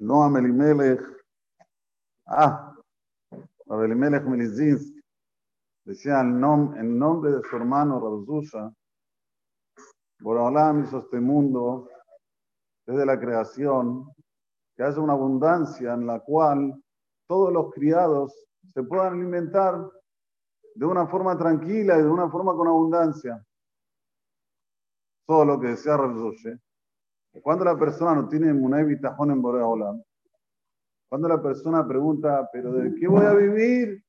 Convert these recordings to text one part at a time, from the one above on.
no a Melimelech. Ah, a Melimelech Melizinsk. Decía en, nombre de su hermano Rabzusha, Boraholam hizo este mundo desde la creación, que haya una abundancia en la cual todos los criados se puedan alimentar de una forma tranquila y de una forma con abundancia. Todo lo que decía Rabzusha. Cuando la persona no tiene Munay en Boraholam, cuando la persona pregunta, ¿pero de qué voy a vivir?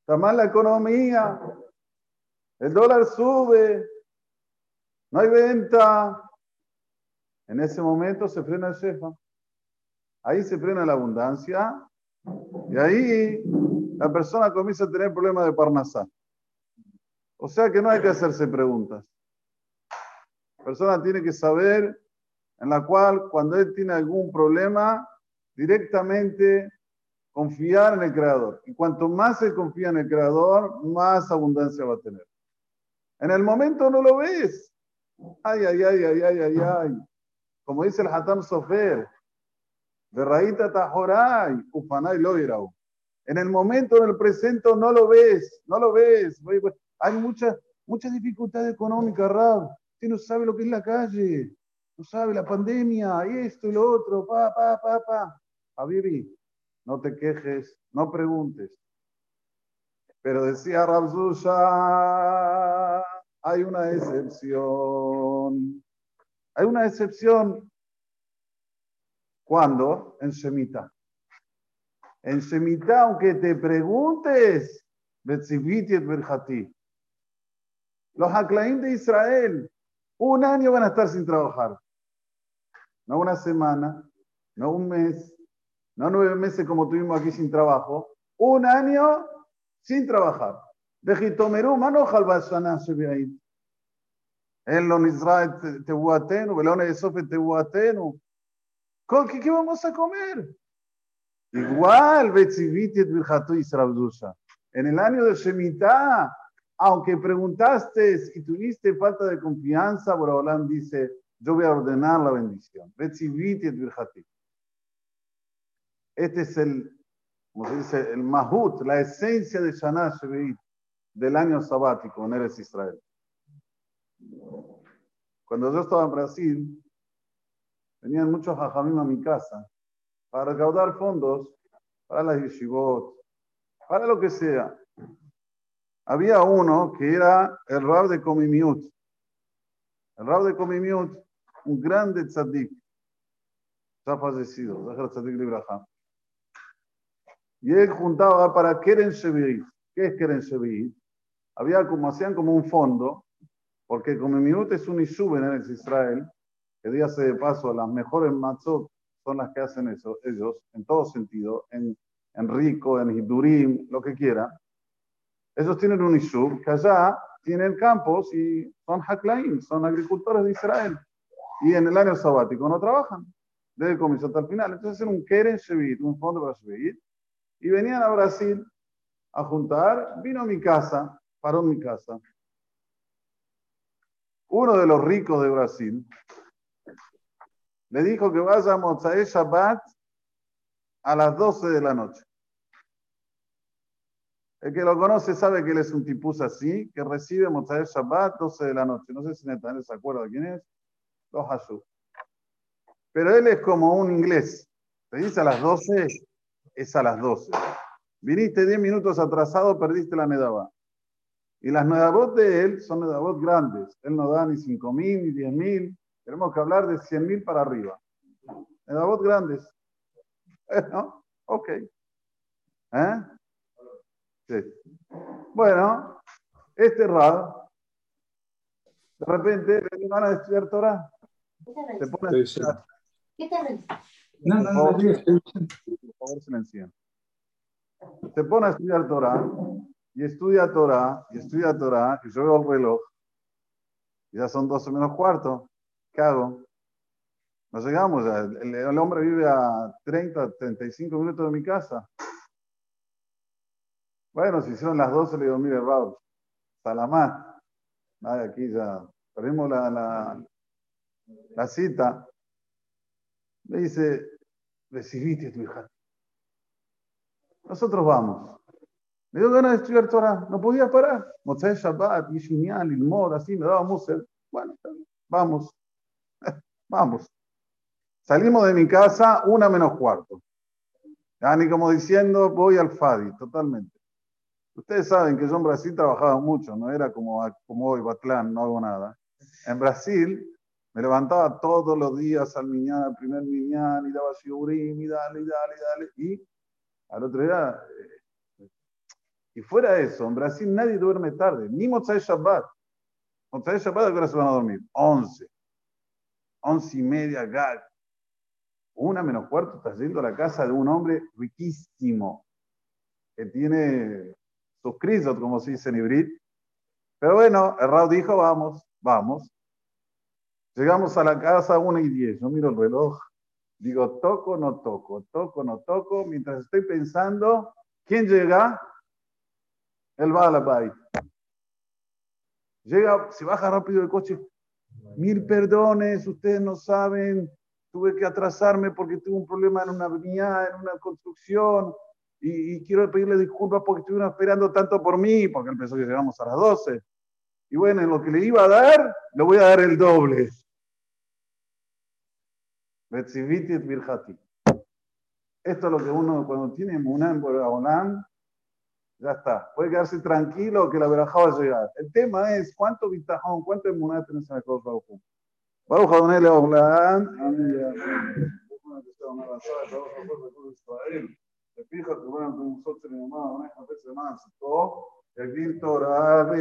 Está mal la economía, el dólar sube, no hay venta. En ese momento se frena el shefa. Ahí se frena la abundancia y ahí la persona comienza a tener problemas de parnasá. O sea que no hay que hacerse preguntas. Persona tiene que saber en la cual cuando él tiene algún problema, directamente confiar en el Creador. Y cuanto más se confía en el Creador, más abundancia va a tener. En el momento no lo ves. Ay, ay, ay, ay, ay, ay, ay. Como dice el Hatam Sofer, de Raíta Tajoray, Ufanay Loirau. En el momento, en el presente, no lo ves, no lo ves. Hay mucha, mucha dificultad económica, Rab. Usted no sabe lo que es la calle, no sabe la pandemia, y esto y lo otro, pa, pa, pa, pa. Habibi, no te quejes, no preguntes. Pero decía Rabzusha, hay una excepción. Hay una excepción. ¿Cuándo? En Semita. En Semita, aunque te preguntes, Los Haklaim de Israel, un año van a estar sin trabajar. No una semana, no un mes, no nueve meses como tuvimos aquí sin trabajo, un año sin trabajar. Vejitomerú, mano jalbashana ahí. En lo Israel tehuatenu, velone de sofe tehuatenu. ¿Qué, ¿Qué vamos a comer? Igual, Betziviti Israel En el año de Shemitah, aunque preguntaste y tuviste falta de confianza, Borobalán dice, yo voy a ordenar la bendición. Este es el, como se dice, el mahut, la esencia de Shana Sheveit, del año sabático en Eres Israel. Cuando yo estaba en Brasil, venían muchos hajamim a mi casa para recaudar fondos para las yeshivot, para lo que sea. Había uno que era el rab de Comimiut. El rab de Comimiut, un grande tzaddik, ha fallecido, Tzadik Libraja. Y él juntaba para Keren Shevit. ¿Qué es Keren Shevit? Había como, hacían como un fondo, porque como minuto es un Ishuv en Israel, que dígase de paso, las mejores matzot son las que hacen eso, ellos, en todo sentido, en, en Rico, en Hidurim, lo que quiera. Ellos tienen un Ishuv que allá tienen campos y son Haklaim, son agricultores de Israel. Y en el año sabático no trabajan, desde el comienzo hasta el final. Entonces hacen un Keren Shevit, un fondo para Shevit, y venían a Brasil a juntar, vino a mi casa, paró en mi casa. Uno de los ricos de Brasil le dijo que vaya a Mozae Shabbat a las 12 de la noche. El que lo conoce sabe que él es un tipus así, que recibe Mozae Shabbat 12 de la noche. No sé si Netanel se acuerda quién es. Los Hashub. Pero él es como un inglés. Te dice a las 12, es a las 12. Viniste 10 minutos atrasado, perdiste la Nedabá. Y las Nedabot de él son Nedabot grandes. Él no da ni 5 mil ni 10 mil. Tenemos que hablar de 100 mil para arriba. Nedabot grandes. ¿No? Ok. ¿Eh? Sí. Bueno, este Rad, de repente le van a estudiar Torah. Se pone a estudiar. ¿Qué te no, no, no, por favor, silencien. Se pone a estudiar Torah y estudia Torah y estudia Torah y yo veo el reloj. Y ya son 12 menos cuarto. ¿Qué hago? Nos llegamos, el, el, hombre vive a 30, 35 minutos de mi casa. Bueno, si son las 12, le digo, mire, Raúl, Salamá. Nada, aquí ya perdimos la, cita. Me dice, recibiste tu hija. Nosotros vamos. Me dio ganas de estudiar Torah. No podía parar. Motzai Shabbat, Yishinian, Ilmod, así me daba música. Bueno, vamos. vamos. Salimos de mi casa una menos cuarto. Ya ni como diciendo, voy al Fadi, totalmente. Ustedes saben que yo en Brasil trabajaba mucho, no era como, como hoy, Batlán, no hago nada. En Brasil me levantaba todos los días al miñán, al primer miñán, y daba shiurim, y dale, y dale, y dale. Y al otro día, eh, y fuera eso, en Brasil nadie duerme tarde, ni Motzai Shabbat. Motzai Shabbat, ¿a qué hora se van a dormir? 11. 11 y media, gag. Una menos cuarto, estás yendo a la casa de un hombre riquísimo, que tiene sus crisos, como se dice en. Pero bueno, el Rao dijo, vamos, vamos. Llegamos a la casa a 1 y 10. Yo miro el reloj, digo, toco, no toco, toco, no toco. Mientras estoy pensando, ¿quién llega? El Balabay. Llega, se baja rápido el coche. Mil perdones, ustedes no saben, tuve que atrasarme porque tuve un problema en una avenida, en una construcción, y, y, quiero pedirle disculpas porque estuvieron esperando tanto por mí, porque empezó que llegamos a las 12. Y bueno, en lo que le iba a dar, le voy a dar el doble. Esto es lo que uno cuando tiene Munán por Olam, ya está. Puede quedarse tranquilo que la verajá va. El tema es cuánto bitajón, cuánto tenés en el Baruch Adonai. Se fija que bueno, nosotros tenemos más, una vez más, todo, el